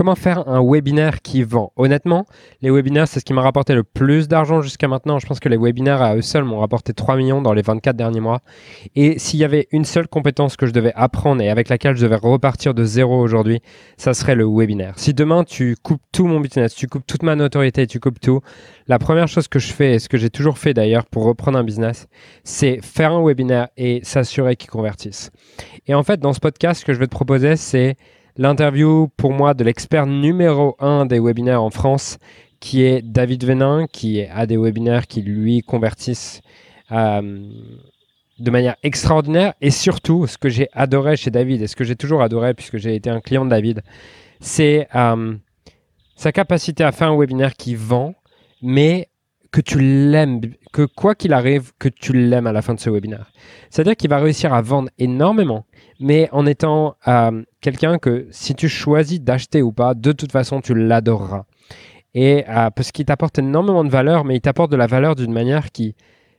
comment faire un webinaire qui vend? Honnêtement, les webinaires, c'est ce qui m'a rapporté le plus d'argent jusqu'à maintenant. Je pense que les webinaires à eux seuls m'ont rapporté 3 millions dans les 24 derniers mois. Et s'il y avait une seule compétence que je devais apprendre et avec laquelle je devais repartir de zéro aujourd'hui, ça serait le webinaire. Si demain tu coupes tout mon business, tu coupes toute ma notoriété, tu coupes tout, la première chose que je fais, et ce que j'ai toujours fait d'ailleurs pour reprendre un business, c'est faire un webinaire et s'assurer qu'il convertisse. Et en fait, dans ce podcast, ce que je vais te proposer, c'est l'interview pour moi de l'expert numéro un des webinaires en France, qui est David Venin, qui a des webinaires qui lui convertissent euh, de manière extraordinaire. Et surtout, ce que j'ai adoré chez David, et ce que j'ai toujours adoré puisque j'ai été un client de David, c'est euh, sa capacité à faire un webinaire qui vend, mais que tu l'aimes, que quoi qu'il arrive, que tu l'aimes à la fin de ce webinaire. C'est-à-dire qu'il va réussir à vendre énormément, mais en étant euh, quelqu'un que si tu choisis d'acheter ou pas, de toute façon, tu l'adoreras. Et euh, parce qu'il t'apporte énormément de valeur, mais il t'apporte de la valeur d'une manière qui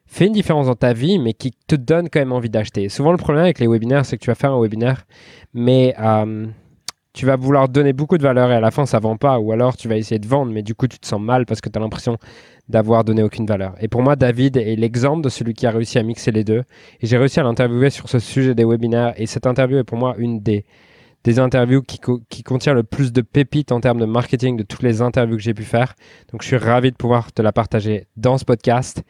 fait une différence dans ta vie, mais qui te donne quand même envie d'acheter. Souvent, le problème avec les webinaires, c'est que tu vas faire un webinaire, mais euh, tu vas vouloir donner beaucoup de valeur et à la fin, ça vend pas. Ou alors, tu vas essayer de vendre, mais du coup, tu te sens mal parce que tu as l'impression d'avoir donné aucune valeur. Et pour moi, David est l'exemple de celui qui a réussi à mixer les deux. Et j'ai réussi à l'interviewer sur ce sujet des webinaires. Et cette interview est pour moi une des, des interviews qui, qui contient le plus de pépites en termes de marketing de toutes les interviews que j'ai pu faire. Donc, je suis ravi de pouvoir te la partager dans ce podcast.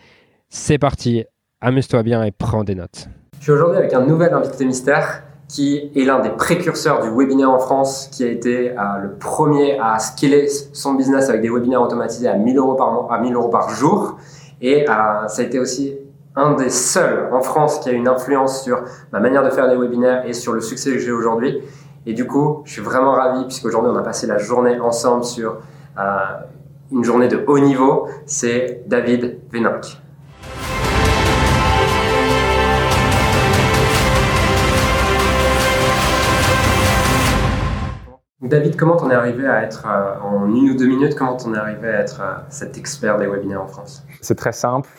C'est parti, amuse-toi bien et prends des notes. Je suis aujourd'hui avec un nouvel invité mystère qui est l'un des précurseurs du webinaire en France, qui a été euh, le premier à scaler son business avec des webinaires automatisés à 1000 euros par, mois, à 1000 euros par jour. Et euh, ça a été aussi un des seuls en France qui a une influence sur ma manière de faire des webinaires et sur le succès que j'ai aujourd'hui. Et du coup, je suis vraiment ravi puisqu'aujourd'hui on a passé la journée ensemble sur euh, une journée de haut niveau. C'est David Véninck. David, comment t'en es arrivé à être, euh, en une ou deux minutes, comment t'en es arrivé à être euh, cet expert des webinaires en France? C'est très simple.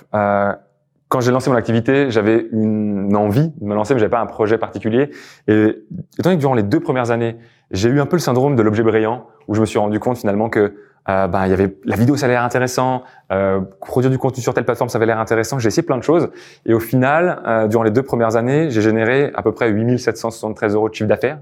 Quand j'ai lancé mon activité, j'avais une envie de me lancer, mais j'avais pas un projet particulier. Et étant donné que durant les deux premières années, j'ai eu un peu le syndrome de l'objet brillant, où je me suis rendu compte finalement que euh, ben, il y avait la vidéo, ça allait l'air intéressant, euh, produire du contenu sur telle plateforme, ça avait l'air intéressant. J'ai essayé plein de choses, et au final, euh, durant les deux premières années, j'ai généré à peu près 8773 euros de chiffre d'affaires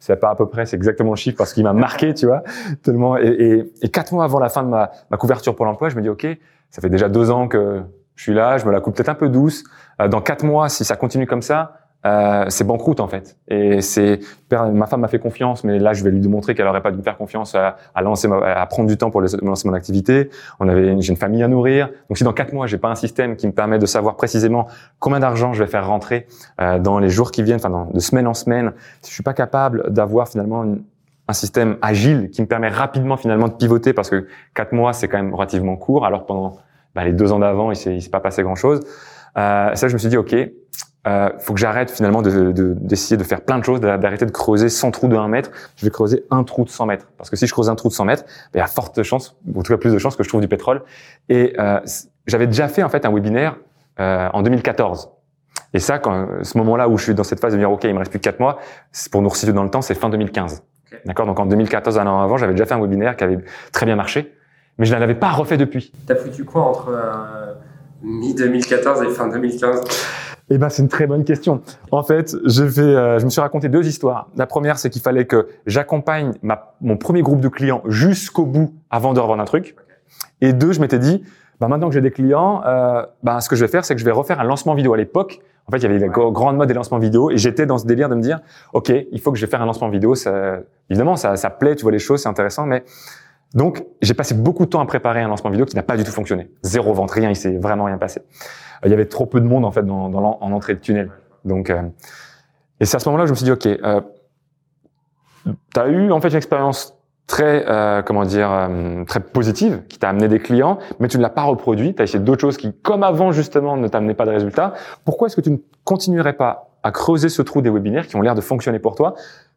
c'est pas à peu près, c'est exactement le chiffre parce qu'il m'a marqué, tu vois, tellement. Et, et, quatre mois avant la fin de ma, ma couverture pour l'emploi, je me dis ok, ça fait déjà deux ans que je suis là, je me la coupe peut-être un peu douce. Euh, dans quatre mois, si ça continue comme ça, euh, c'est banqueroute en fait. Et c'est ma femme m'a fait confiance, mais là je vais lui démontrer qu'elle aurait pas dû me faire confiance à, à lancer, à prendre du temps pour lancer mon activité. On avait, j'ai une famille à nourrir. Donc si dans quatre mois j'ai pas un système qui me permet de savoir précisément combien d'argent je vais faire rentrer euh, dans les jours qui viennent, enfin de semaine en semaine, si je suis pas capable d'avoir finalement un système agile qui me permet rapidement finalement de pivoter parce que quatre mois c'est quand même relativement court. Alors pendant bah, les deux ans d'avant il s'est, s'est pas passé grand chose. Euh, ça je me suis dit ok euh, faut que j'arrête finalement d'essayer de, d'essayer de, faire plein de choses, d'arrêter de creuser 100 trous de 1 mètre. Je vais creuser un trou de 100 mètres. Parce que si je creuse un trou de 100 mètres, il y a forte chance, ou en tout cas plus de chances que je trouve du pétrole. Et euh, j'avais déjà fait en fait un webinaire euh, en 2014. Et ça, quand ce moment-là où je suis dans cette phase de dire ok, il me reste plus que 4 mois, pour nous resituer dans le temps, c'est fin 2015. D'accord? Donc en 2014, un an avant, j'avais déjà fait un webinaire qui avait très bien marché, mais je ne l'avais pas refait depuis. T'as foutu quoi entre euh, mi-2014 et fin 2015 eh ben, c'est une très bonne question. En fait, je vais, euh, je me suis raconté deux histoires. La première, c'est qu'il fallait que j'accompagne mon premier groupe de clients jusqu'au bout avant de revendre un truc. Et deux, je m'étais dit, bah, maintenant que j'ai des clients, euh, bah, ce que je vais faire, c'est que je vais refaire un lancement vidéo. À l'époque, en fait, il y avait la grande mode des lancements vidéo, et j'étais dans ce délire de me dire, ok, il faut que je vais faire un lancement vidéo. Ça, évidemment, ça, ça plaît, tu vois les choses, c'est intéressant, mais donc, j'ai passé beaucoup de temps à préparer un lancement vidéo qui n'a pas du tout fonctionné. Zéro vente, rien, il s'est vraiment rien passé. Il y avait trop peu de monde en fait dans, dans en entrée de tunnel. Donc, euh, et c'est à ce moment-là que je me suis dit, ok, euh, tu as eu en fait une expérience très, euh, comment dire, euh, très positive, qui t'a amené des clients, mais tu ne l'as pas reproduit. Tu as essayé d'autres choses qui, comme avant justement, ne t'amenaient pas de résultats. Pourquoi est-ce que tu ne continuerais pas à creuser ce trou des webinaires qui ont l'air de fonctionner pour toi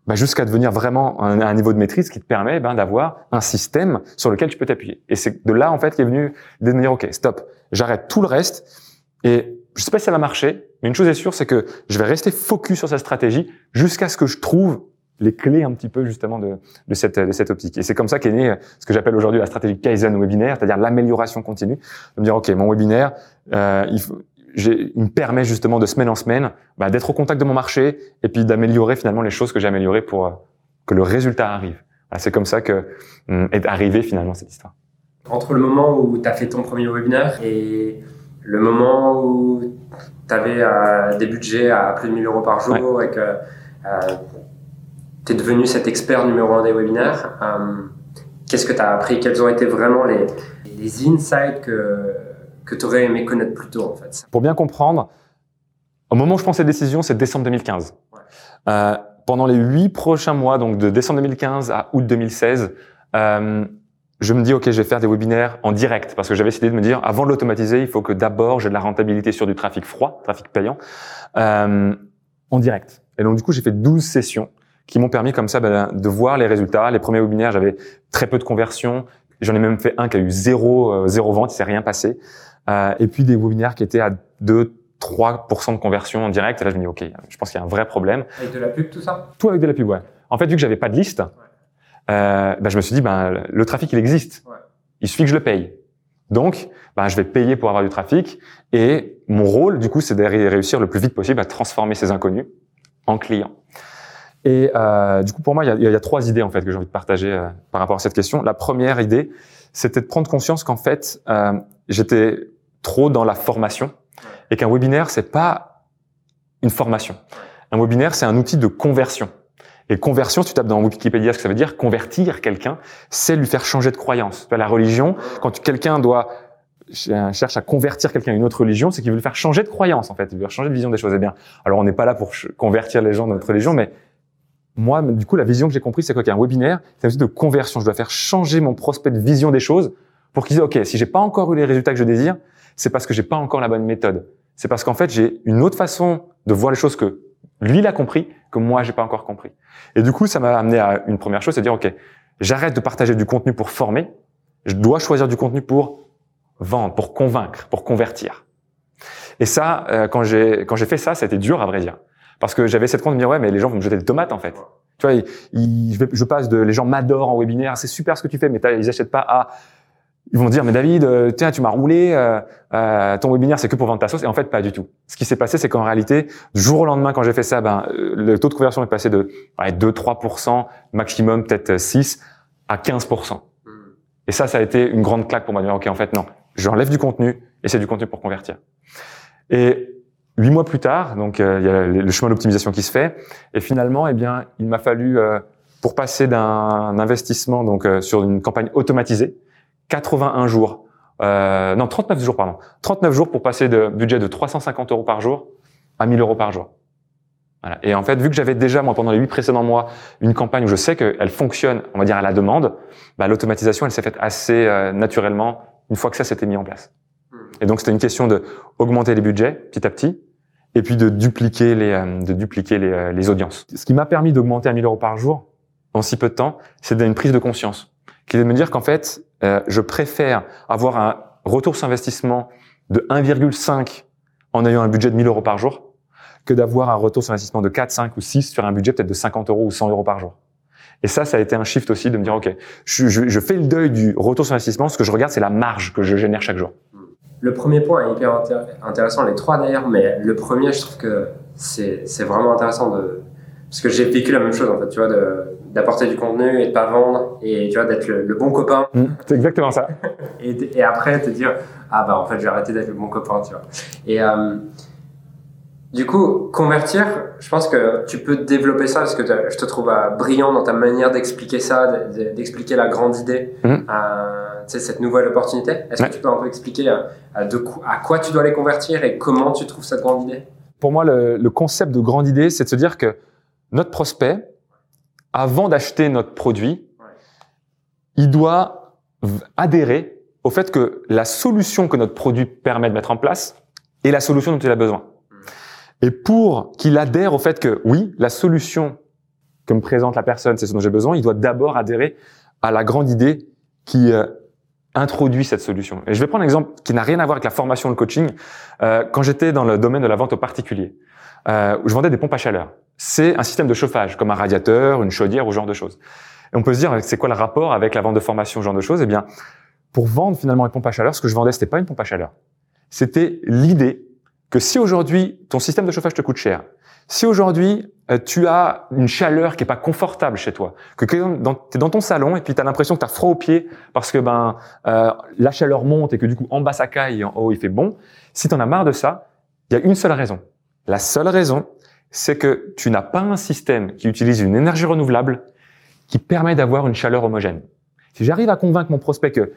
bah, jusqu'à devenir vraiment un, un, niveau de maîtrise qui te permet ben, d'avoir un système sur lequel tu peux t'appuyer. Et c'est de là en fait qu'est venu de dire ok stop, j'arrête tout le reste et je sais pas si ça va marcher, mais une chose est sûre, c'est que je vais rester focus sur cette stratégie jusqu'à ce que je trouve les clés un petit peu justement de, de, cette, de cette optique. Et c'est comme ça qu'est né ce que j'appelle aujourd'hui la stratégie Kaizen webinaire, c'est-à-dire l'amélioration continue. De me dire, OK, mon webinaire, euh, il, faut, il, me permet justement de semaine en semaine bah, d'être au contact de mon marché et puis d'améliorer finalement les choses que j'ai améliorées pour euh, que le résultat arrive. c'est comme ça que hum, est arrivé finalement cette histoire. Entre le moment où tu as fait ton premier webinaire et le moment où tu avais euh, des budgets à plus de 1000 euros par jour et que euh, tu es devenu cet expert numéro un des webinaires, euh, qu'est-ce que tu as appris? Quels ont été vraiment les, les insights que, que tu aurais aimé connaître plus tôt en fait Pour bien comprendre, au moment où je prends cette décision, c'est décembre 2015. Euh, pendant les huit prochains mois, donc de décembre 2015 à août 2016, euh, je me dis, OK, je vais faire des webinaires en direct parce que j'avais décidé de me dire, avant de l'automatiser, il faut que d'abord j'ai de la rentabilité sur du trafic froid, trafic payant, euh, en direct. Et donc, du coup, j'ai fait 12 sessions qui m'ont permis comme ça ben, de voir les résultats. Les premiers webinaires, j'avais très peu de conversions. J'en ai même fait un qui a eu zéro, euh, zéro vente, il s'est rien passé. Euh, et puis des webinaires qui étaient à 2, 3% de conversion en direct. Et là, je me dis, OK, je pense qu'il y a un vrai problème. Avec de la pub, tout ça? Tout avec de la pub, ouais. En fait, vu que j'avais pas de liste, euh, ben, je me suis dit, ben, le trafic, il existe. Il suffit que je le paye. Donc, ben, je vais payer pour avoir du trafic. Et mon rôle, du coup, c'est de réussir le plus vite possible à transformer ces inconnus en clients. Et euh, du coup, pour moi, il y, a, il y, a, trois idées en fait que j'ai envie de partager euh, par rapport à cette question. La première idée, c'était de prendre conscience qu'en fait, euh, j'étais trop dans la formation et qu'un webinaire, c'est pas une formation. Un webinaire, c'est un outil de conversion. Et conversion, si tu tapes dans Wikipédia ce que ça veut dire, convertir quelqu'un, c'est lui faire changer de croyance. La religion, quand quelqu'un doit cherche à convertir quelqu'un à une autre religion, c'est qu'il veut le faire changer de croyance en fait, il veut faire changer de vision des choses. Eh bien, alors on n'est pas là pour convertir les gens dans notre religion, mais moi, du coup, la vision que j'ai compris, c'est qu'un webinaire, c'est un outil de conversion. Je dois faire changer mon prospect de vision des choses pour qu'il dise, OK, si j'ai pas encore eu les résultats que je désire, c'est parce que j'ai pas encore la bonne méthode. C'est parce qu'en fait, j'ai une autre façon de voir les choses que lui, il a compris, que moi, j'ai pas encore compris. Et du coup, ça m'a amené à une première chose, c'est dire, OK, j'arrête de partager du contenu pour former. Je dois choisir du contenu pour vendre, pour convaincre, pour convertir. Et ça, euh, quand j'ai quand j'ai fait ça, c'était dur à vrai dire, parce que j'avais cette compte de dire ouais, mais les gens vont me jeter des tomates en fait. Tu vois, je, passe de les gens m'adorent en webinaire, c'est super ce que tu fais, mais ils achètent pas à ils vont dire mais David, euh, tiens, tu m'as roulé, euh, euh, ton webinaire c'est que pour vendre ta sauce et en fait pas du tout. Ce qui s'est passé c'est qu'en réalité, du jour au lendemain quand j'ai fait ça, ben le taux de conversion est passé de 2-3% maximum peut-être 6 à 15%. Hmm. Et ça, ça a été une grande claque pour moi. Ok, en fait non, j'enlève du contenu et c'est du contenu pour convertir. Et huit mois plus tard, donc il y a le chemin d'optimisation qui se fait et finalement, eh bien, il m'a fallu pour passer d'un investissement donc sur une campagne automatisée 81 jours, euh, non 39 jours pardon, 39 jours pour passer de budget de 350 euros par jour à 1000 euros par jour. Voilà. Et en fait, vu que j'avais déjà moi pendant les huit précédents mois une campagne où je sais qu'elle fonctionne, on va dire à la demande, bah, l'automatisation elle s'est faite assez euh, naturellement une fois que ça s'était mis en place. Et donc c'était une question de augmenter les budgets petit à petit et puis de dupliquer les euh, de dupliquer les, euh, les audiences. Ce qui m'a permis d'augmenter à 1000 euros par jour en si peu de temps, c'est une prise de conscience qui est de me dire qu'en fait, euh, je préfère avoir un retour sur investissement de 1,5 en ayant un budget de 1000 euros par jour que d'avoir un retour sur investissement de 4, 5 ou 6 sur un budget peut-être de 50 euros ou 100 euros par jour. Et ça, ça a été un shift aussi de me dire, OK, je, fais le deuil du retour sur investissement. Ce que je regarde, c'est la marge que je génère chaque jour. Le premier point est hyper intéressant, les trois d'ailleurs, mais le premier, je trouve que c'est vraiment intéressant de... Parce que j'ai vécu la même chose, en fait, tu vois, de d'apporter du contenu et de pas vendre et tu vois d'être le, bon copain. Mmh, c'est exactement ça. et, et, après te dire ah bah en fait j'ai arrêté d'être le bon copain tu vois. Et euh, du coup convertir, je pense que tu peux développer ça parce que je te trouve euh, brillant dans ta manière d'expliquer ça, d'expliquer la grande idée, mmh. euh, cette nouvelle opportunité. Est-ce que tu peux un peu expliquer euh, de à quoi tu dois les convertir et comment tu trouves cette grande idée? Pour moi le, le concept de grande idée c'est de se dire que notre prospect avant d'acheter notre produit, il doit adhérer au fait que la solution que notre produit permet de mettre en place est la solution dont il a besoin. Et pour qu'il adhère au fait que oui, la solution que me présente la personne, c'est ce dont j'ai besoin, il doit d'abord adhérer à la grande idée qui euh, introduit cette solution. Et je vais prendre un exemple qui n'a rien à voir avec la formation, le coaching. Euh, quand j'étais dans le domaine de la vente au particulier, euh, je vendais des pompes à chaleur c'est un système de chauffage, comme un radiateur, une chaudière ou ce genre de choses. Et on peut se dire, c'est quoi le rapport avec la vente de formation, ce genre de choses? Eh bien, pour vendre finalement une pompe à chaleur, ce que je vendais, c'était pas une pompe à chaleur. C'était l'idée que si aujourd'hui ton système de chauffage te coûte cher, si aujourd'hui euh, tu as une chaleur qui est pas confortable chez toi, que tu es dans ton salon et puis tu as l'impression que tu as froid aux pieds parce que ben euh, la chaleur monte et que du coup en bas ça caille et en haut il fait bon, si tu en as marre de ça, il y a une seule raison. La seule raison, c'est que tu n'as pas un système qui utilise une énergie renouvelable qui permet d'avoir une chaleur homogène. Si j'arrive à convaincre mon prospect que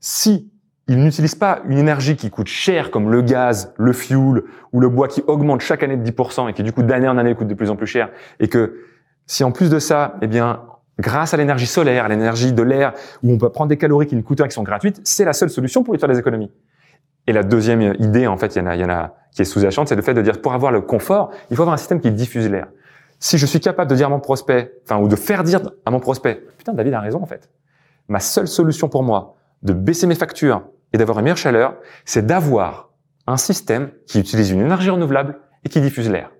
si il n'utilise pas une énergie qui coûte cher comme le gaz, le fuel ou le bois qui augmente chaque année de 10% et qui du coup d'année en année coûte de plus en plus cher et que si en plus de ça, eh bien, grâce à l'énergie solaire, l'énergie de l'air, où on peut prendre des calories qui ne coûtent rien, qui sont gratuites, c'est la seule solution pour lui faire des économies. Et la deuxième idée, en fait, il y en a, il y en a qui est sous-jacente, c'est le fait de dire pour avoir le confort, il faut avoir un système qui diffuse l'air. Si je suis capable de dire à mon prospect, enfin, ou de faire dire à mon prospect, putain, David a raison, en fait. Ma seule solution pour moi de baisser mes factures et d'avoir une meilleure chaleur, c'est d'avoir un système qui utilise une énergie renouvelable et qui diffuse l'air.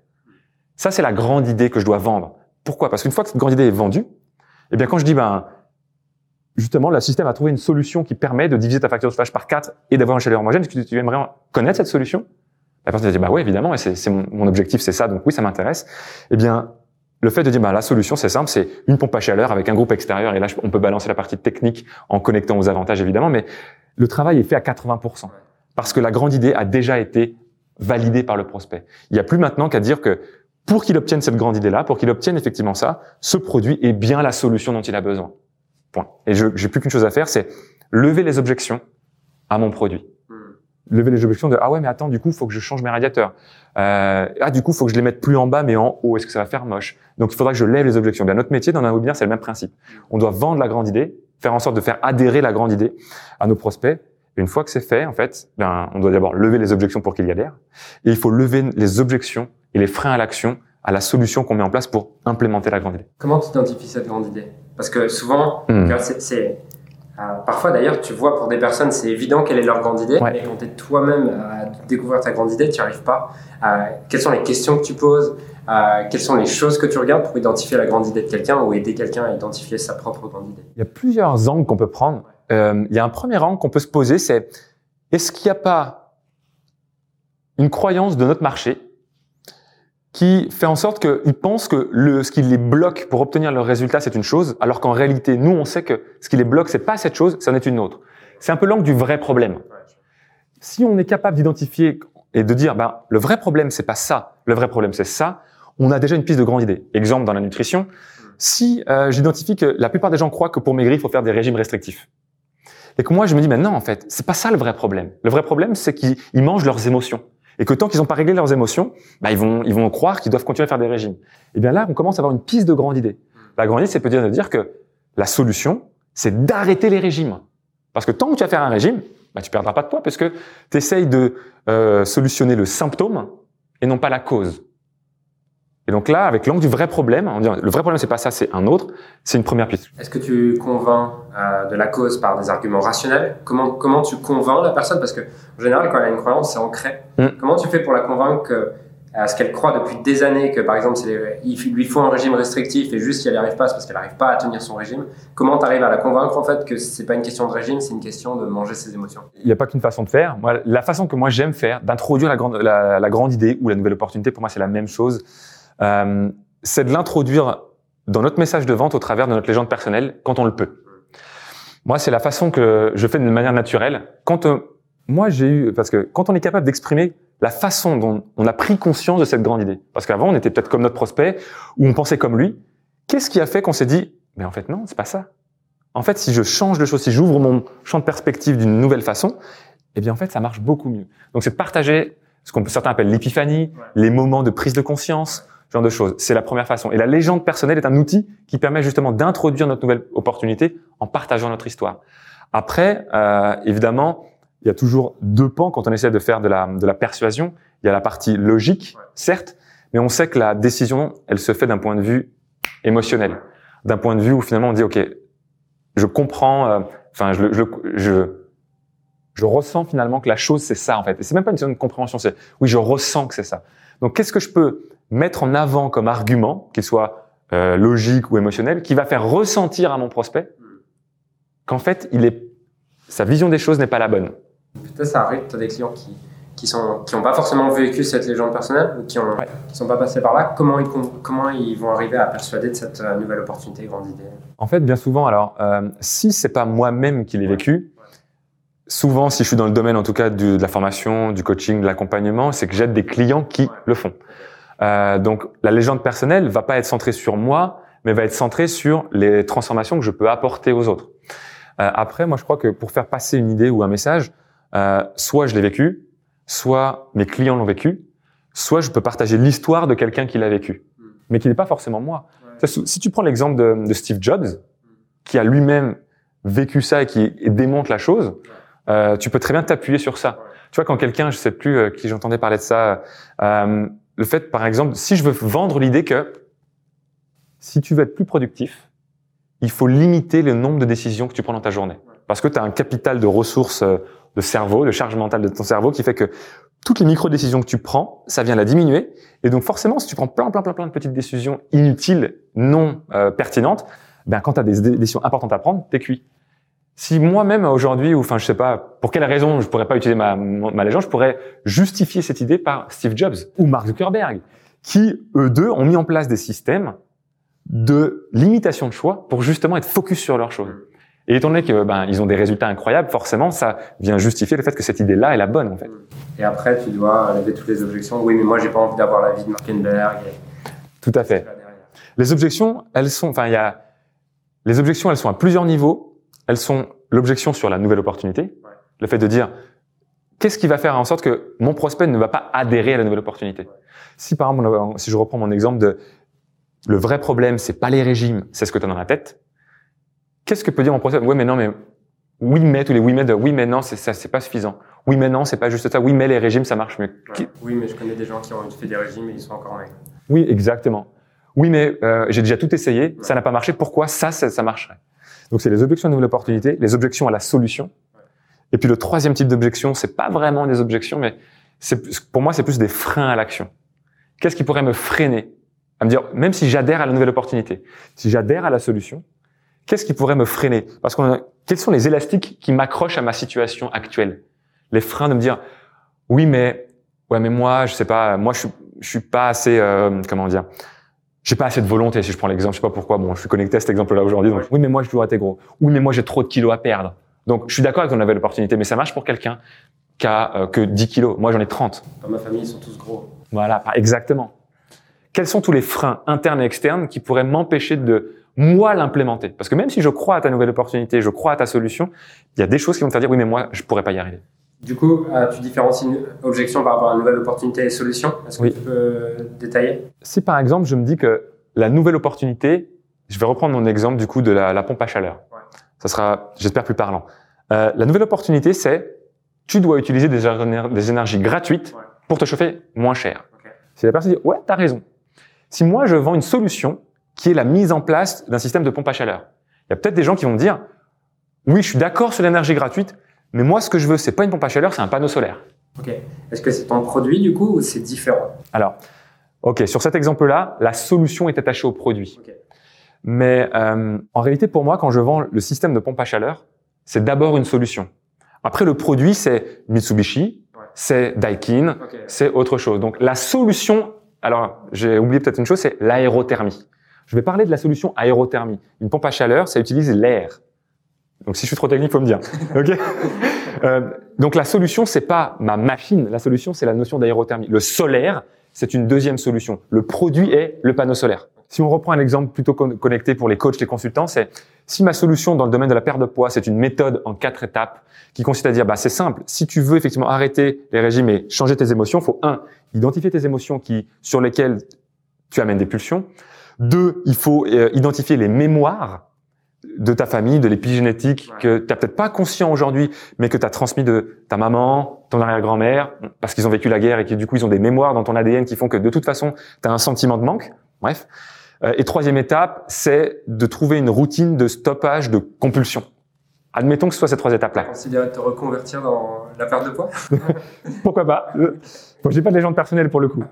Ça, c'est la grande idée que je dois vendre. Pourquoi? Parce qu'une fois que cette grande idée est vendue, eh bien, quand je dis, ben, justement, le système a trouvé une solution qui permet de diviser ta facture de chauffage par 4 et d'avoir une chaleur homogène, est-ce que tu aimerais connaître cette solution? La personne dire, bah oui, évidemment, et c'est mon, mon objectif, c'est ça, donc oui, ça m'intéresse. Eh bien, le fait de dire, bah, la solution, c'est simple, c'est une pompe à chaleur avec un groupe extérieur, et là, on peut balancer la partie technique en connectant aux avantages, évidemment, mais le travail est fait à 80%. Parce que la grande idée a déjà été validée par le prospect. Il n'y a plus maintenant qu'à dire que pour qu'il obtienne cette grande idée-là, pour qu'il obtienne effectivement ça, ce produit est bien la solution dont il a besoin. Point. Et je j'ai plus qu'une chose à faire, c'est lever les objections à mon produit. Hmm. Lever les objections de ah ouais mais attends du coup faut que je change mes radiateurs. Euh, ah du coup faut que je les mette plus en bas mais en haut. Est-ce que ça va faire moche? Donc il faudra que je lève les objections. Bien notre métier dans un webinaire c'est le même principe. On doit vendre la grande idée faire en sorte de faire adhérer la grande idée à nos prospects. Et une fois que c'est fait, en fait, ben, on doit d'abord lever les objections pour qu'ils y adhèrent. Et il faut lever les objections et les freins à l'action à la solution qu'on met en place pour implémenter la grande idée. Comment tu identifies cette grande idée? Parce que souvent, hmm. c'est euh, parfois d'ailleurs, tu vois pour des personnes, c'est évident quelle est leur grande idée, mais quand tu es toi-même à découvrir ta grande idée, tu n'y arrives pas. Euh, quelles sont les questions que tu poses? Euh, Quelles sont les choses que tu regardes pour identifier la grande idée de quelqu'un ou aider quelqu'un à identifier sa propre grande idée? Il y a plusieurs angles qu'on peut prendre. il y a un premier angle qu'on peut se poser, c'est est-ce qu'il n'y a pas une croyance de notre marché qui fait en sorte qu'ils pensent que le, ce qui les bloque pour obtenir leur résultat, c'est une chose, alors qu'en réalité, nous, on sait que ce qui les bloque, c'est pas cette chose, c'en est une autre. C'est un peu l'angle du vrai problème. Si on est capable d'identifier et de dire, ben, le vrai problème, c'est pas ça, le vrai problème, c'est ça, on a déjà une piste de grande idée. Exemple dans la nutrition, si euh, j'identifie que la plupart des gens croient que pour maigrir, il faut faire des régimes restrictifs. Et que moi, je me dis, mais non, en fait, c'est pas ça le vrai problème. Le vrai problème, c'est qu'ils mangent leurs émotions et que tant qu'ils n'ont pas réglé leurs émotions, bah, ils vont croire qu'ils doivent continuer à faire des régimes. Et eh bien là, on commence à avoir une piste de grande idée. La grande idée, c'est peut-être de dire que la solution, c'est d'arrêter les régimes. Parce que tant que tu vas faire un régime, bah, tu perdras pas de poids parce que tu essayes de euh, solutionner le symptôme et non pas la cause. Et donc là, avec l'angle du vrai problème, on dit, le vrai problème c'est pas ça, c'est un autre, c'est une première piste. Est-ce que tu convaincs euh, de la cause par des arguments rationnels? Comment comment tu convaincs la personne? Parce que en général, quand elle a une croyance, c'est ancré. Mm. Comment tu fais pour la convaincre que à ce qu'elle croit depuis des années que par exemple il lui faut un régime restrictif et juste si elle n'y arrive pas c'est parce qu'elle n'arrive pas à tenir son régime comment tu arrives à la convaincre en fait que c'est pas une question de régime c'est une question de manger ses émotions? Il n'y a pas qu'une façon de faire moi la façon que moi j'aime faire d'introduire la grande la, la, grande idée ou la nouvelle opportunité pour moi c'est la même chose euh, c'est de l'introduire dans notre message de vente au travers de notre légende personnelle quand on le peut. Moi, c'est la façon que je fais d'une manière naturelle. Quand euh, moi j'ai eu, parce que quand on est capable d'exprimer la façon dont on a pris conscience de cette grande idée, parce qu'avant on était peut-être comme notre prospect ou on pensait comme lui, qu'est-ce qui a fait qu'on s'est dit, mais en fait non, c'est pas ça. En fait, si je change de choses, si j'ouvre mon champ de perspective d'une nouvelle façon, eh bien en fait ça marche beaucoup mieux. Donc c'est de partager ce qu'on certains appellent l'épiphanie, les moments de prise de conscience, de choses. C'est la première façon. Et la légende personnelle est un outil qui permet justement d'introduire notre nouvelle opportunité en partageant notre histoire. Après, euh, évidemment, il y a toujours deux pans quand on essaie de faire de la, de la persuasion. Il y a la partie logique, certes, mais on sait que la décision, elle se fait d'un point de vue émotionnel, d'un point de vue où finalement on dit, ok, je comprends, euh, enfin, je, je, je, je ressens finalement que la chose c'est ça en fait. Et c'est même pas une question de compréhension, c'est oui, je ressens que c'est ça. Donc qu'est-ce que je peux mettre en avant comme argument, qu'il soit euh, logique ou émotionnel, qui va faire ressentir à mon prospect qu'en fait, il est, sa vision des choses n'est pas la bonne. Peut-être ça arrive, tu as des clients qui qui sont qui n'ont pas forcément vécu cette légende personnelle ou qui ont qui sont pas passés par là. Comment ils comment ils vont arriver à persuader de cette euh, nouvelle opportunité, grande idée? En fait, bien souvent, alors euh, si c'est pas moi-même qui l'ai vécu, souvent si je suis dans le domaine en tout cas de la formation, du coaching, de l'accompagnement, c'est que j'aide des clients qui le font. Euh, donc la légende personnelle va pas être centrée sur moi, mais va être centrée sur les transformations que je peux apporter aux autres. Euh, après, moi je crois que pour faire passer une idée ou un message, euh, soit je l'ai vécu, soit mes clients l'ont vécu, soit je peux partager l'histoire de quelqu'un qui l'a vécu, hmm. mais qui n'est pas forcément moi. Si tu prends l'exemple de, Steve Jobs, hmm. qui a lui-même vécu ça et qui démonte la chose, euh, tu peux très bien t'appuyer sur ça. Tu vois, quand quelqu'un, je sais plus euh, qui j'entendais parler de ça, euh, le fait, par exemple, si je veux vendre l'idée que si tu veux être plus productif, il faut limiter le nombre de décisions que tu prends dans ta journée. Parce que tu as un capital de ressources euh, de cerveau, de charge mentale de ton cerveau qui fait que toutes les micro-décisions que tu prends, ça vient la diminuer. Et donc forcément, si tu prends plein, plein, plein, plein de petites décisions inutiles, non euh, pertinentes, ben quand tu as des décisions importantes à prendre, t'es cuit. Si moi-même aujourd'hui, ou enfin je sais pas pour quelle raison je pourrais pas utiliser ma, ma légende, je pourrais justifier cette idée par Steve Jobs ou Mark Zuckerberg, qui eux deux ont mis en place des systèmes de limitation de choix pour justement être focus sur leurs choses. Et étant donné que ben ils ont des résultats incroyables, forcément ça vient justifier le fait que cette idée-là est la bonne en fait. Et après tu dois lever toutes les objections. Oui, mais moi j'ai pas envie d'avoir la vie de Markenberg. Tout à fait. Les objections, elles sont, enfin il y a les objections, elles sont à plusieurs niveaux. Elles sont l'objection sur la nouvelle opportunité, le fait de dire qu'est-ce qui va faire en sorte que mon prospect ne va pas adhérer à la nouvelle opportunité? Si par exemple, si je reprends mon exemple de le vrai problème, c'est pas les régimes, c'est ce que tu as dans la tête Qu'est-ce que peut dire mon prospect? Oui, mais non, mais oui, mais tous les oui, mais de oui, mais non, c'est ça, c'est pas suffisant. Oui, mais non, c'est pas juste ça. Oui, mais les régimes, ça marche mieux. Oui, mais je connais des gens qui ont fait des régimes et ils sont encore maigres. Oui, exactement. Oui, mais euh, j'ai déjà tout essayé, ça n'a pas marché. Pourquoi ça, ça, ça marcherait? Donc, c'est les objections à nouvelle opportunité, les objections à la solution. Et puis le troisième type d'objection, c'est pas vraiment des objections, mais pour moi, c'est plus des freins à l'action. Qu'est-ce qui pourrait me freiner à me dire, même si j'adhère à la nouvelle opportunité, si j'adhère à la solution, qu'est-ce qui pourrait me freiner? Parce qu'on quels sont les élastiques qui m'accrochent à ma situation actuelle? Les freins de me dire oui mais ouais mais moi je sais pas moi je je suis pas assez euh, comment dire j'ai pas assez de volonté si je prends l'exemple je sais pas pourquoi. Bon je suis connecté à cet exemple là aujourd'hui donc oui mais moi je dois être gros. Oui mais moi j'ai trop de kilos à perdre. Donc je suis d'accord avec ton nouvelle opportunité mais ça marche pour quelqu'un qui a euh, que 10 kilos. Moi j'en ai 30 dans ma famille ils sont tous gros. Voilà exactement. Quels sont tous les freins internes et externes qui pourraient m'empêcher de moi l'implémenter? Parce que même si je crois à ta nouvelle opportunité, je crois à ta solution, il y a des choses qui vont te faire dire oui mais moi je pourrais pas y arriver. Du coup, euh, tu différencies une objection par rapport à une nouvelle opportunité et solution? Est-ce que tu peux détailler? Si par exemple je me dis que la nouvelle opportunité, je vais reprendre mon exemple du coup de la, pompe à chaleur. Ça sera, j'espère, plus parlant. Euh, la nouvelle opportunité, c'est tu dois utiliser des, des énergies gratuites pour te chauffer moins cher. Si la personne dit ouais, t'as raison. Si moi je vends une solution qui est la mise en place d'un système de pompe à chaleur. Il y a peut-être des gens qui vont me dire, oui, je suis d'accord sur l'énergie gratuite, mais moi, ce que je veux, c'est pas une pompe à chaleur, c'est un panneau solaire. Ok. Est-ce que c'est ton produit du coup ou c'est différent? Alors, ok, sur cet exemple-là, la solution est attachée au produit. Mais euh, en réalité, pour moi, quand je vends le système de pompe à chaleur, c'est d'abord une solution. Après, le produit, c'est Mitsubishi, c'est Daikin, c'est autre chose. Donc, la solution, alors j'ai oublié peut-être une chose, c'est l'aérothermie. Je vais parler de la solution aérothermie. Une pompe à chaleur, ça utilise l'air. Donc si je suis trop technique, faut me dire. ok euh, donc la solution, c'est pas ma machine. La solution, c'est la notion d'aérothermie. Le solaire, c'est une deuxième solution. Le produit est le panneau solaire. Si on reprend un exemple plutôt connecté pour les coachs, les consultants, c'est si ma solution dans le domaine de la perte de poids, c'est une méthode en quatre étapes qui consiste à dire, bah, c'est simple. Si tu veux effectivement arrêter les régimes et changer tes émotions, faut un, identifier tes émotions qui, sur lesquelles tu amènes des pulsions. Deux, il faut euh, identifier les mémoires de ta famille, de l'épigénétique que tu n'as peut-être pas conscient aujourd'hui, mais que tu as transmis de ta maman, ton arrière-grand-mère, parce qu'ils ont vécu la guerre et que du coup ils ont des mémoires dans ton ADN qui font que de toute façon tu as un sentiment de manque. Bref. Euh, et troisième étape, c'est de trouver une routine de stoppage de compulsion. Admettons que ce soit ces trois étapes-là. considéré de te reconvertir dans la perte de poids? Pourquoi pas? Euh, Bon, j'ai pas de légende personnelle pour le coup.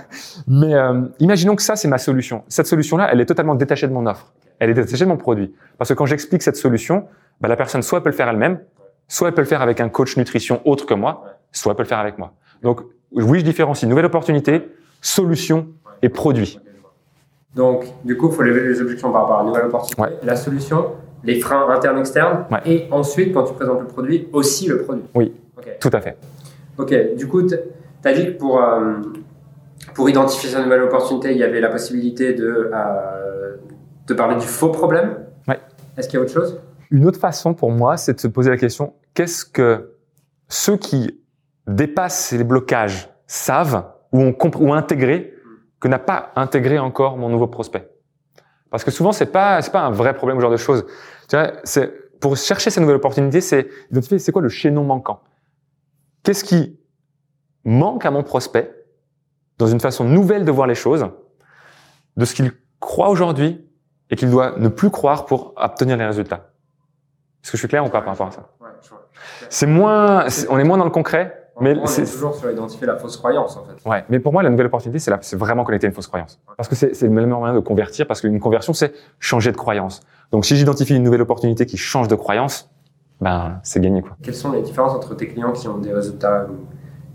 Mais euh, imaginons que ça, c'est ma solution. Cette solution-là, elle est totalement détachée de mon offre. Elle est détachée de mon produit. Parce que quand j'explique cette solution, bah, la personne, soit elle peut le faire elle-même, soit elle peut le faire avec un coach nutrition autre que moi, soit elle peut le faire avec moi. Donc, oui, je différencie nouvelle opportunité, solution et produit. Donc, du coup, il faut lever les objections par rapport à nouvelle opportunité, Ouais. la solution, les freins internes, externes, Ouais. et ensuite, quand tu présentes le produit, aussi le produit. Oui. Tout à fait. Ok, du coup, tu as dit que pour, euh, pour identifier cette nouvelle opportunité, il y avait la possibilité de, euh, de parler du faux problème. Ouais. Est-ce qu'il y a autre chose? Une autre façon pour moi, c'est de se poser la question qu'est-ce que ceux qui dépassent les blocages savent ou ont, ou intégré que n'a pas intégré encore mon nouveau prospect? Parce que souvent, c'est pas c'est pas un vrai problème, ce genre de choses. Tu vois, c'est pour chercher ces nouvelles opportunités, c'est identifier c'est quoi le chaînon manquant. Qu'est-ce qui manque à mon prospect dans une façon nouvelle de voir les choses, de ce qu'il croit aujourd'hui et qu'il doit ne plus croire pour obtenir les résultats. Est-ce que je suis clair ou pas par rapport à ça? Ouais. C'est moins, on est moins dans le concret, mais on est c'est, toujours sur identifier la fausse croyance, en fait. ouais. Mais pour moi, la nouvelle opportunité, c'est, c'est vraiment connecter une fausse croyance. Parce que c'est, le meilleur moyen de convertir, parce qu'une conversion, c'est changer de croyance. Donc, si j'identifie une nouvelle opportunité qui change de croyance, ben, c'est gagné, quoi. Quelles sont les différences entre tes clients qui ont des résultats,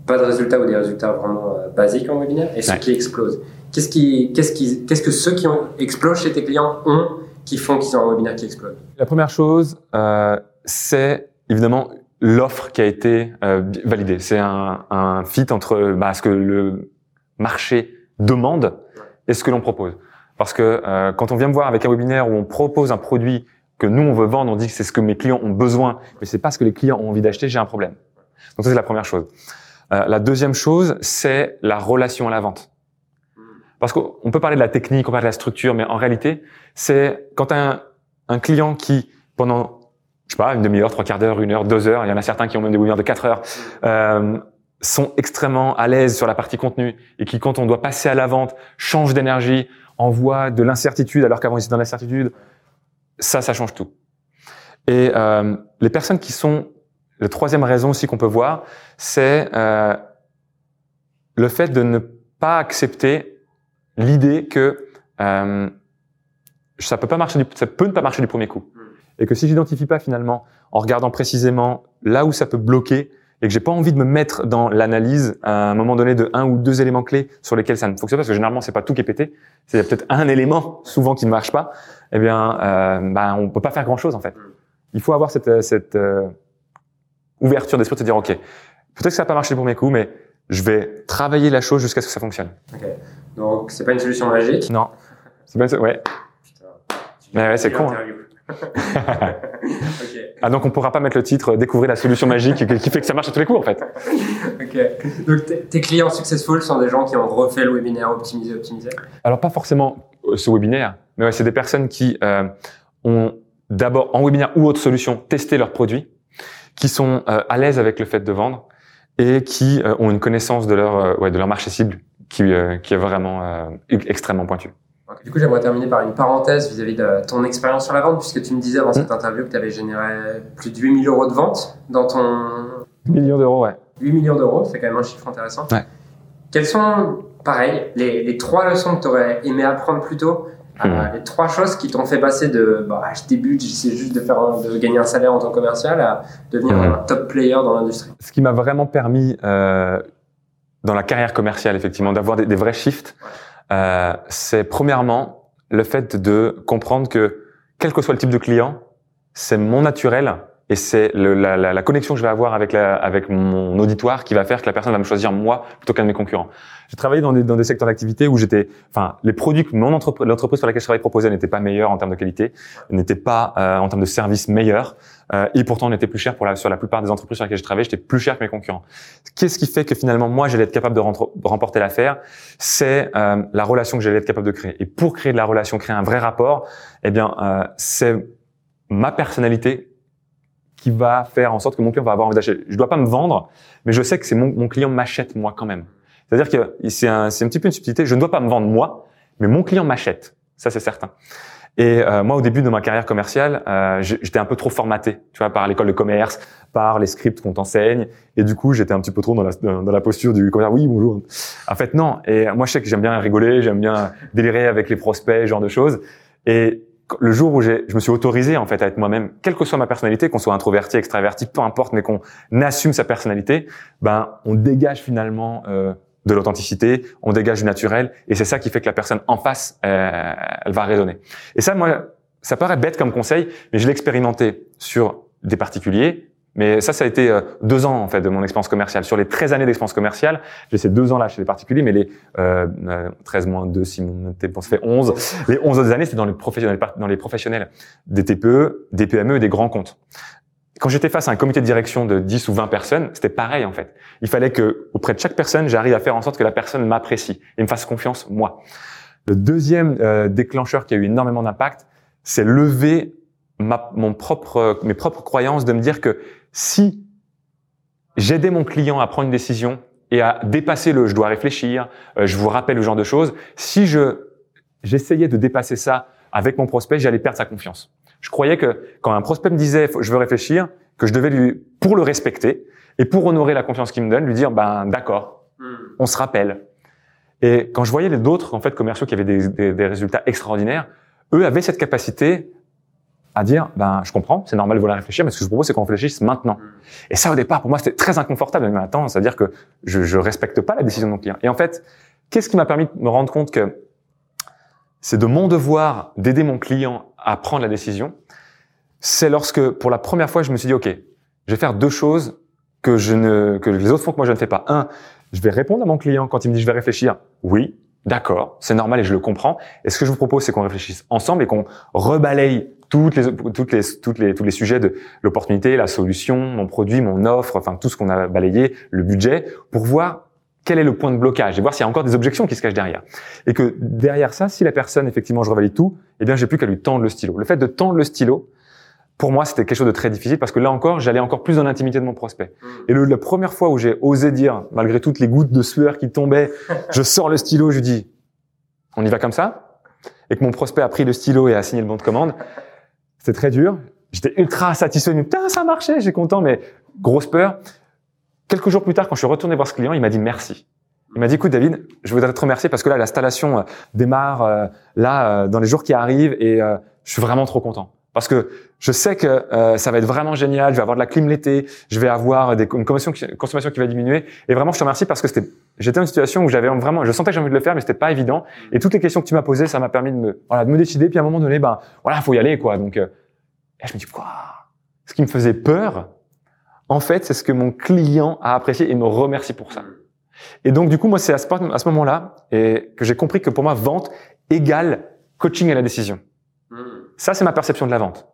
pas de résultats ou des résultats vraiment euh, basiques en webinaire et ceux Ouais. qui explosent? Qu'est-ce qu'est-ce qui, qu'est-ce que ceux qui ont, explosent chez tes clients ont qui font qu'ils ont un webinaire qui explose? La première chose, euh, c'est évidemment l'offre qui a été euh, validée. C'est un, un fit entre bah, ce que le marché demande et ce que l'on propose. Parce que euh, quand on vient me voir avec un webinaire où on propose un produit que nous on veut vendre, on dit que c'est ce que mes clients ont besoin, mais c'est pas ce que les clients ont envie d'acheter, j'ai un problème. Donc ça c'est la première chose. Euh, la deuxième chose, c'est la relation à la vente. Parce qu'on peut parler de la technique, on peut parler de la structure, mais en réalité, c'est quand un, un client qui, pendant, je sais pas, une demi-heure, trois quarts d'heure, une heure, deux heures, il y en a certains qui ont même des webinaires de quatre heures, euh, sont extrêmement à l'aise sur la partie contenu et qui, quand on doit passer à la vente, changent d'énergie, envoient de l'incertitude alors qu'avant ils étaient dans l'incertitude, ça, ça change tout. Et euh, les personnes qui sont, la troisième raison aussi qu'on peut voir, c'est euh, le fait de ne pas accepter l'idée que euh, ça peut pas marcher, du, ça peut ne pas marcher du premier coup, et que si j'identifie pas finalement en regardant précisément là où ça peut bloquer et que j'ai pas envie de me mettre dans l'analyse à un moment donné de un ou deux éléments clés sur lesquels ça ne fonctionne pas, parce que généralement c'est pas tout qui est pété, c'est peut-être un élément souvent qui ne marche pas, eh bien euh, bah, on peut pas faire grand chose en fait. Il faut avoir cette, cette euh, ouverture d'esprit de se dire ok, peut-être que ça va pas marcher du premier coup, mais je vais travailler la chose jusqu'à ce que ça fonctionne. Ok. Donc, c'est pas une solution magique? Non, c'est bien ça, ouais. Putain. Mais ouais, c'est con, hein. Ah donc on pourra pas mettre le titre euh, découvrir la solution magique qui fait que ça marche à tous les coups en fait. Ok. Donc, tes- tes clients successful sont des gens qui ont refait le webinaire optimisé, optimisé? Alors pas forcément euh, ce webinaire, mais ouais, c'est des personnes qui euh, ont d'abord en webinaire ou autre solution testé leurs produits, qui sont euh, à l'aise avec le fait de vendre et qui euh, ont une connaissance de leur euh, ouais, de leur marché cible qui euh, qui est vraiment extrêmement pointue. Du coup, j'aimerais terminer par une parenthèse vis-à-vis de ton expérience sur la vente, puisque tu me disais avant Mm. cette interview que tu avais généré plus de 8000 euros de vente dans ton Millions d'euros, ouais. 8 millions d'euros, c'est quand même un chiffre intéressant. Ouais. Quelles sont, pareil, les, les trois leçons que tu aurais aimé apprendre plus tôt euh, Hmm. Les trois choses qui t'ont fait passer de bah, je débute, j'essaie juste de, faire un- de gagner un salaire en tant que commercial à devenir Hmm. un top player dans l'industrie. Ce qui m'a vraiment permis euh, dans la carrière commerciale effectivement d'avoir des, des vrais shifts, euh, c'est premièrement le fait de comprendre que quel que soit le type de client, c'est mon naturel et c'est la, la- la connexion que je vais avoir avec, la, avec mon auditoire qui va faire que la personne va me choisir moi plutôt qu'un de mes concurrents. J'ai travaillé dans des, dans des secteurs d'activité où j'étais, enfin, les produits que mon entreprise, l'entreprise sur laquelle je travaillais proposait n'étaient pas meilleurs en termes de qualité, n'étaient pas euh, en termes de service meilleurs, euh, et pourtant on était plus cher pour la, sur la plupart des entreprises sur lesquelles je travaillais, j'étais plus cher que mes concurrents. Qu'est-ce qui fait que finalement moi j'allais être capable de remporter l'affaire? C'est euh, la relation que j'allais être capable de créer. Et pour créer de la relation, créer un vrai rapport, eh bien euh, c'est ma personnalité qui va faire en sorte que mon client va avoir envie d'acheter. Je dois pas me vendre, mais je sais que c'est mon, mon client m'achète moi quand même. C'est-à-dire que c'est un, un petit peu une subtilité. Je ne dois pas me vendre moi, mais mon client m'achète. Ça c'est certain. Et euh, moi, au début de ma carrière commerciale, euh, j'étais un peu trop formaté, tu vois, par l'école de commerce, par les scripts qu'on t'enseigne. Et du coup, j'étais un petit peu trop dans la, dans la posture du commerce. Oui, bonjour. En fait, non. Et moi, je sais que j'aime bien rigoler, j'aime bien délirer avec les prospects, ce genre de choses. Et le jour où je me suis autorisé en fait à être moi-même, quelle que soit ma personnalité, qu'on soit introverti, extraverti, peu importe, mais qu'on assume sa personnalité, ben on dégage finalement euh, de l'authenticité, on dégage du naturel, et c'est ça qui fait que la personne en face, euh, elle va résonner. Et ça, moi, ça paraît bête comme conseil, mais je l'ai expérimenté sur des particuliers, mais ça, ça a été euh, deux ans en fait de mon expérience commerciale. Sur les 13 années d'expérience commerciale, j'ai ces deux ans-là chez les particuliers, mais les euh, 13 euh, moins 2, si mon bon, ça fait 11. Les 11 autres années, c'était dans les professionnels, dans les professionnels, des TPE, des PME et des grands comptes. Quand j'étais face à un comité de direction de 10 ou 20 personnes, c'était pareil en fait. Il fallait que auprès de chaque personne, j'arrive à faire en sorte que la personne m'apprécie et me fasse confiance moi. Le deuxième euh, déclencheur qui a eu énormément d'impact, c'est lever ma, mon propre, mes propres croyances de me dire que si j'aidais mon client à prendre une décision et à dépasser le je dois réfléchir, euh, je vous rappelle le genre de choses, si je j'essayais de dépasser ça avec mon prospect, j'allais perdre sa confiance. Je croyais que quand un prospect me disait je veux réfléchir, que je devais lui pour le respecter et pour honorer la confiance qu'il me donne, lui dire ben d'accord, hmm. on se rappelle. Et quand je voyais les d'autres en fait commerciaux qui avaient des, des, des résultats extraordinaires, eux avaient cette capacité à dire, ben, je comprends, c'est normal de vouloir réfléchir, mais ce que je vous propose, c'est qu'on réfléchisse maintenant. Mm. Et ça, au départ, pour moi, c'était très inconfortable. Mais attends, c'est-à-dire que je, je respecte pas la décision de mon client. Et en fait, qu'est-ce qui m'a permis de me rendre compte que c'est de mon devoir d'aider mon client à prendre la décision? C'est lorsque, pour la première fois, je me suis dit, OK, je vais faire deux choses que je ne, que les autres font que moi je ne fais pas. Un, je vais répondre à mon client quand il me dit je vais réfléchir. Oui, d'accord, c'est normal et je le comprends. Et ce que je vous propose, c'est qu'on réfléchisse ensemble et qu'on rebalaye toutes les, toutes les, toutes les, tous les sujets de l'opportunité, la solution, mon produit, mon offre, enfin tout ce qu'on a balayé, le budget, pour voir quel est le point de blocage et voir s'il y a encore des objections qui se cachent derrière. Et que derrière ça, si la personne, effectivement, je revalide tout, eh bien, j'ai plus qu'à lui tendre le stylo. Le fait de tendre le stylo, pour moi, c'était quelque chose de très difficile parce que là encore, j'allais encore plus dans l'intimité de mon prospect. Mmh. Et le, la première fois où j'ai osé dire, malgré toutes les gouttes de sueur qui tombaient, je sors le stylo, je dis, on y va comme ça? Et que mon prospect a pris le stylo et a signé le bon de commande. C'était très dur. J'étais ultra satisfait. Putain, ça marchait, j'ai content, mais grosse peur. Quelques jours plus tard, quand je suis retourné voir ce client, il m'a dit merci. Il m'a dit, écoute David, je voudrais te remercier parce que là, l'installation euh, démarre euh, là euh, dans les jours qui arrivent et je suis vraiment trop content. Parce que je sais que ça va être vraiment génial, je vais avoir de la clim l'été, je vais avoir des, une consommation qui, consommation qui va diminuer. Et vraiment, je te remercie parce que c'était, j'étais dans une situation où j'avais vraiment, je sentais que j'avais envie de le faire, mais c'était pas évident. Et toutes les questions que tu m'as posées, ça m'a permis de me, voilà, de me décider. Puis à un moment donné, ben voilà, faut y aller quoi. Donc, et je me dis quoi? Ce qui me faisait peur, en fait, c'est ce que mon client a apprécié et me remercie pour ça. Et donc, du coup, moi, c'est à ce, à ce moment-là et que j'ai compris que pour moi, vente égale coaching à la décision. Hmm. Ça, c'est ma perception de la vente.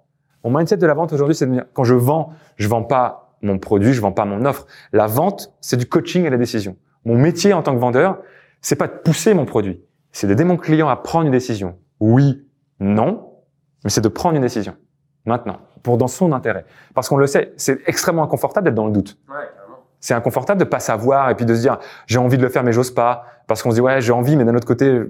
Mon mindset de la vente aujourd'hui, c'est de dire, quand je vends, je vends pas mon produit, je vends pas mon offre. La vente, c'est du coaching à la décision. Mon métier en tant que vendeur, c'est pas de pousser mon produit, c'est d'aider mon client à prendre une décision. Oui, non, mais c'est de prendre une décision. Maintenant, pour dans son intérêt. Parce qu'on le sait, c'est extrêmement inconfortable d'être dans le doute. C'est inconfortable de pas savoir et puis de se dire j'ai envie de le faire mais j'ose pas parce qu'on se dit ouais j'ai envie mais d'un autre côté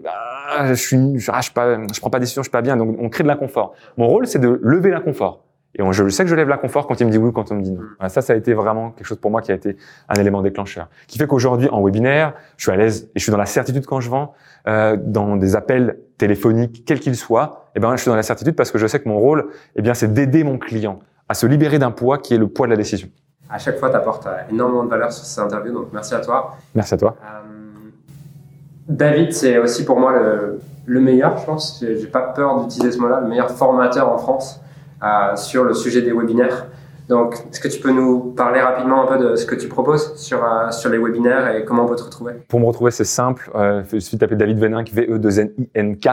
ah, je suis ah, je, pas je prends pas de décision je suis pas bien donc on crée de l'inconfort. Mon rôle c'est de lever l'inconfort. Et je sais que je lève l'inconfort quand il me dit oui ou quand on me dit non. ça, ça a été vraiment quelque chose pour moi qui a été un élément déclencheur. Qui fait qu'aujourd'hui, en webinaire, je suis à l'aise et je suis dans la certitude quand je vends, euh, dans des appels téléphoniques, quels qu'ils soient, et eh ben, je suis dans la certitude parce que je sais que mon rôle, eh bien, c'est d'aider mon client à se libérer d'un poids qui est le poids de la décision à chaque fois, tu apportes euh, énormément de valeur sur ces interviews, donc merci à toi. Merci à toi. Euh, David, c'est aussi pour moi le, le meilleur, je pense. J'ai pas peur d'utiliser ce mot-là, le meilleur formateur en France euh, sur le sujet des webinaires. Donc, est-ce que tu peux nous parler rapidement un peu de ce que tu proposes sur, euh, sur les webinaires et comment on peut te retrouver? Pour me retrouver, c'est simple. Euh, il suffit de taper David Veninck, V-E-2-N-I-N-K,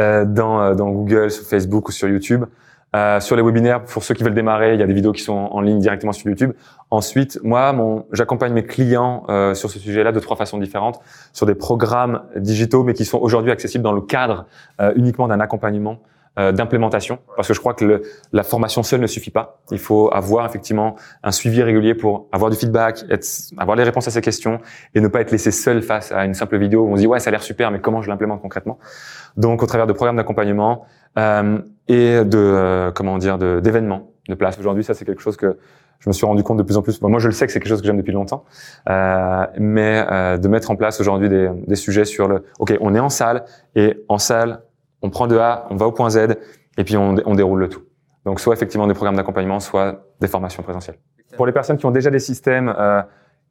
euh, dans, dans Google, sur Facebook ou sur YouTube. Euh, sur les webinaires, pour ceux qui veulent démarrer, il y a des vidéos qui sont en ligne directement sur YouTube. Ensuite, moi, mon, j'accompagne mes clients euh, sur ce sujet-là de trois façons différentes, sur des programmes digitaux, mais qui sont aujourd'hui accessibles dans le cadre euh, uniquement d'un accompagnement euh, d'implémentation, parce que je crois que le, la formation seule ne suffit pas. Il faut avoir effectivement un suivi régulier pour avoir du feedback, être, avoir les réponses à ces questions et ne pas être laissé seul face à une simple vidéo où on se dit ouais ça a l'air super, mais comment je l'implémente concrètement? Donc au travers de programmes d'accompagnement, et de euh, comment dire d'événements de place. Aujourd'hui, ça c'est quelque chose que je me suis rendu compte de plus en plus. Moi, je le sais que c'est quelque chose que j'aime depuis longtemps, euh, mais euh, de mettre en place aujourd'hui des, des sujets sur le. Ok, on est en salle et en salle, on prend de A, on va au point Z et puis on, on déroule le tout. Donc, soit effectivement des programmes d'accompagnement, soit des formations présentielles. Pour les personnes qui ont déjà des systèmes euh,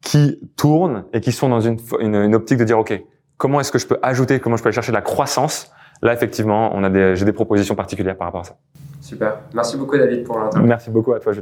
qui tournent et qui sont dans une, une, une optique de dire ok, comment est-ce que je peux ajouter, comment je peux aller chercher de la croissance Là, effectivement, on a des, j'ai des propositions particulières par rapport à ça. Super. Merci beaucoup, David, pour l'interview. Merci beaucoup à toi, Julien.